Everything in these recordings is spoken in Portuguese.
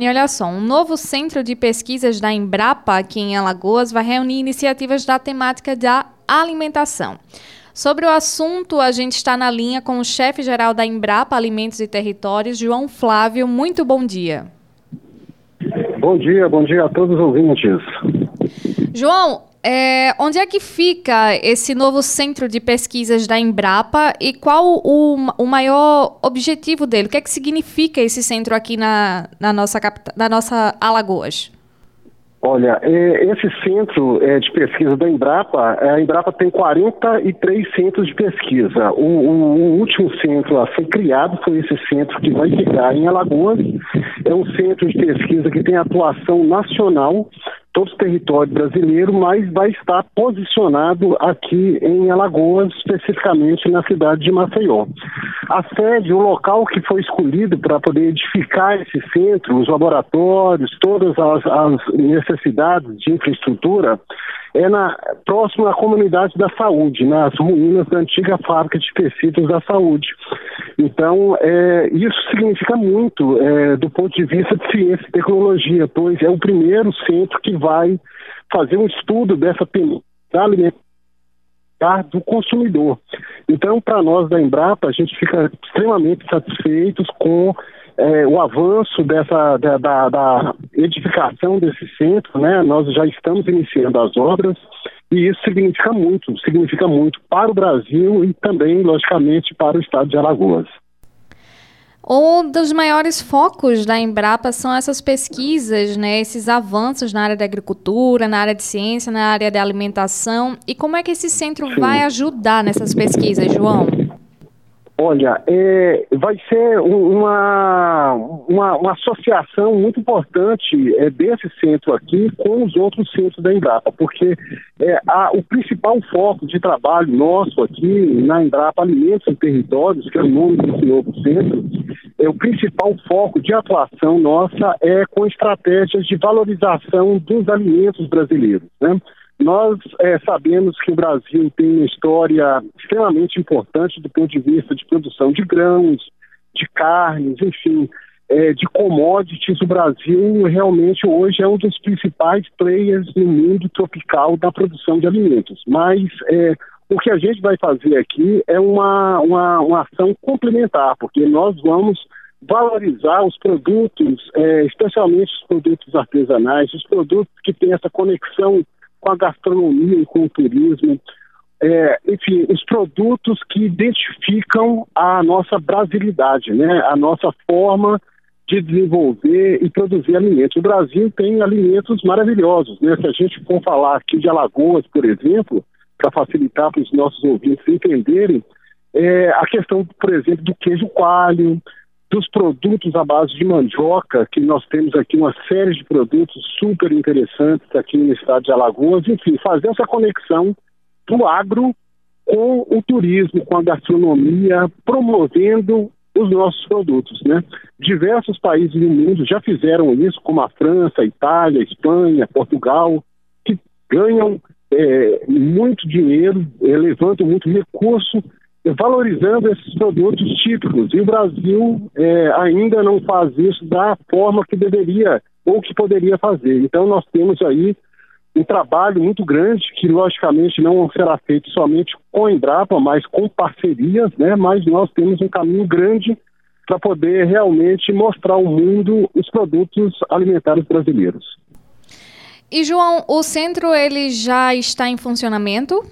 E olha só, um novo centro de pesquisas da Embrapa aqui em Alagoas vai reunir iniciativas da temática da alimentação. Sobre o assunto, a gente está na linha com o chefe-geral da Embrapa Alimentos e Territórios, João Flávio. Muito bom dia. Bom dia, bom dia a todos os ouvintes. João, é, onde é que fica esse novo centro de pesquisas da Embrapa e qual o, o maior objetivo dele? O que é que significa esse centro aqui na, na, nossa, na nossa Alagoas? Olha, é, esse centro é, de pesquisa da Embrapa, é, a Embrapa tem 43 centros de pesquisa. O, o, o, último centro a ser criado foi esse centro que vai ficar em Alagoas. É um centro de pesquisa que tem atuação nacional todo o território brasileiro, mas vai estar posicionado aqui em Alagoas, especificamente na cidade de Maceió. A sede, o local que foi escolhido para poder edificar esse centro, os laboratórios, todas as, as necessidades de infraestrutura, é na, próximo à comunidade da saúde, nas ruínas da antiga fábrica de tecidos da saúde. Então, é, isso significa muito é, do ponto de vista de ciência e tecnologia, pois é o primeiro centro que vai fazer um estudo dessa da alimentação do consumidor. Então, para nós da Embrapa, a gente fica extremamente satisfeitos com é, o avanço dessa da, da, da, edificação desse centro, né? Nós já estamos iniciando as obras e isso significa muito, significa muito para o Brasil e também, logicamente, para o estado de Alagoas. Um dos maiores focos da Embrapa são essas pesquisas, né, esses avanços na área da agricultura, na área de ciência, na área da alimentação. E como é que esse centro Sim. vai ajudar nessas pesquisas, João? Olha, é, vai ser uma, uma, uma, associação muito importante é, desse centro aqui com os outros centros da Embrapa, porque é, a, o principal foco de trabalho nosso aqui na Embrapa Alimentos e Territórios, que é o nome desse novo centro, é, o principal foco de atuação nossa é com estratégias de valorização dos alimentos brasileiros. Né? Nós é, sabemos que o Brasil tem uma história extremamente importante do ponto de vista de produção de grãos, de carnes, enfim, é, de commodities. O Brasil realmente hoje é um dos principais players no mundo tropical da produção de alimentos. Mas é, o que a gente vai fazer aqui é uma, uma, uma ação complementar, porque nós vamos valorizar os produtos, é, especialmente os produtos artesanais, os produtos que têm essa conexão com a gastronomia e com o turismo. É, enfim, os produtos que identificam a nossa brasilidade, né? a nossa forma de desenvolver e produzir alimentos. O Brasil tem alimentos maravilhosos. Né? Se a gente for falar aqui de Alagoas, por exemplo, para facilitar para os nossos ouvintes entenderem, é, a questão, por exemplo, do queijo coalho, dos produtos à base de mandioca, que nós temos aqui uma série de produtos super interessantes aqui no estado de Alagoas, enfim, fazer essa conexão do agro com o turismo, com a gastronomia, promovendo os nossos produtos, né? Diversos países do mundo já fizeram isso, como a França, a Itália, a Espanha, Portugal, que ganham é, muito dinheiro, é, levantam muito recurso valorizando esses produtos típicos. E o Brasil é, ainda não faz isso da forma que deveria ou que poderia fazer. Então nós temos aí um trabalho muito grande que logicamente não será feito somente com a Embrapa, mas com parcerias, né? Mas nós temos um caminho grande para poder realmente mostrar ao mundo os produtos alimentares brasileiros. E João, o centro ele já está em funcionamento?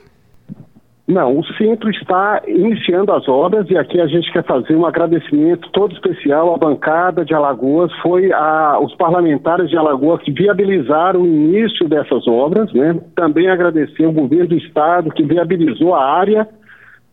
Não, o centro está iniciando as obras e aqui a gente quer fazer um agradecimento todo especial à bancada de Alagoas. Foi a, os parlamentares de Alagoas que viabilizaram o início dessas obras, né? Também agradecer ao governo do estado que viabilizou a área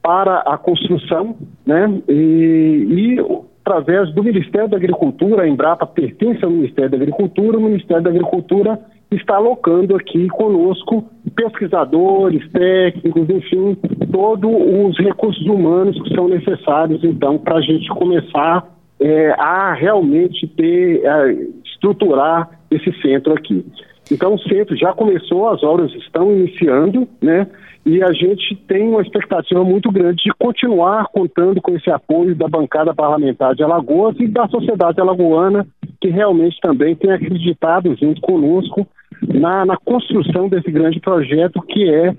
para a construção, né? E, e através do Ministério da Agricultura, a Embrapa pertence ao Ministério da Agricultura, o Ministério da Agricultura está alocando aqui conosco pesquisadores, técnicos, enfim, todos os recursos humanos que são necessários, então, para a gente começar é, a realmente ter, a estruturar esse centro aqui. Então, o centro já começou, as obras estão iniciando, né? E a gente tem uma expectativa muito grande de continuar contando com esse apoio da bancada parlamentar de Alagoas e da sociedade alagoana que realmente também tem acreditado junto conosco na, na construção desse grande projeto que é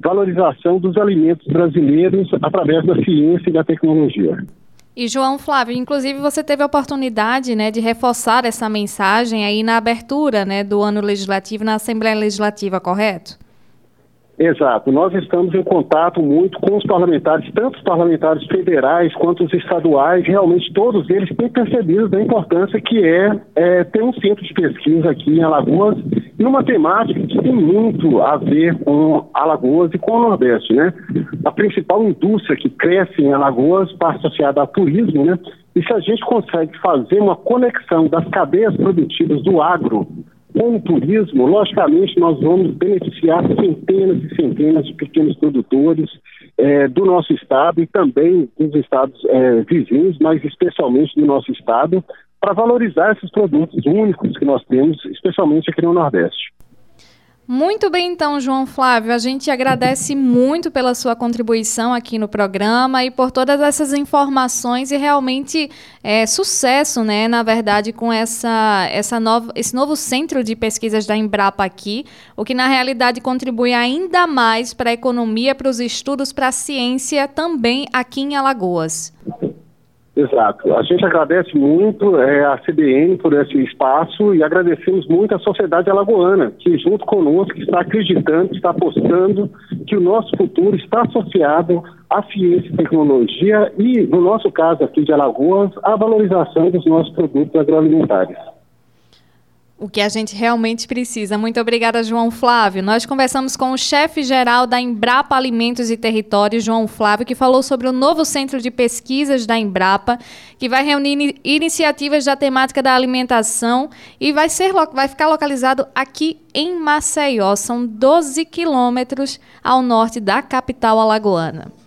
valorização dos alimentos brasileiros através da ciência e da tecnologia. E João Flávio, inclusive você teve a oportunidade né, de reforçar essa mensagem aí na abertura né, do ano legislativo na Assembleia Legislativa, correto? Exato. Nós estamos em contato muito com os parlamentares, tanto os parlamentares federais quanto os estaduais. Realmente todos eles têm percebido da importância que é, é ter um centro de pesquisa aqui em Alagoas, numa temática que tem muito a ver com Alagoas e com o Nordeste, né? A principal indústria que cresce em Alagoas está associada ao turismo, né? E se a gente consegue fazer uma conexão das cadeias produtivas do agro com o turismo, logicamente, nós vamos beneficiar centenas e centenas de pequenos produtores é, do nosso estado e também dos estados é, vizinhos, mas especialmente do nosso estado, para valorizar esses produtos únicos que nós temos, especialmente aqui no Nordeste. Muito bem, então, João Flávio. A gente agradece muito pela sua contribuição aqui no programa e por todas essas informações e realmente é, sucesso, né? Na verdade, com essa, essa nova, esse novo centro de pesquisas da Embrapa aqui, o que na realidade contribui ainda mais para a economia, para os estudos, para a ciência também aqui em Alagoas. Exato. A gente agradece muito é, a CBN por esse espaço e agradecemos muito a sociedade alagoana, que junto conosco está acreditando, está apostando que o nosso futuro está associado à ciência e tecnologia e, no nosso caso aqui de Alagoas, à valorização dos nossos produtos agroalimentares o que a gente realmente precisa. Muito obrigada, João Flávio. Nós conversamos com o chefe-geral da Embrapa Alimentos e Territórios, João Flávio, que falou sobre o novo centro de pesquisas da Embrapa, que vai reunir iniciativas da temática da alimentação e vai, ser, vai ficar localizado aqui em Maceió. São 12 quilômetros ao norte da capital alagoana.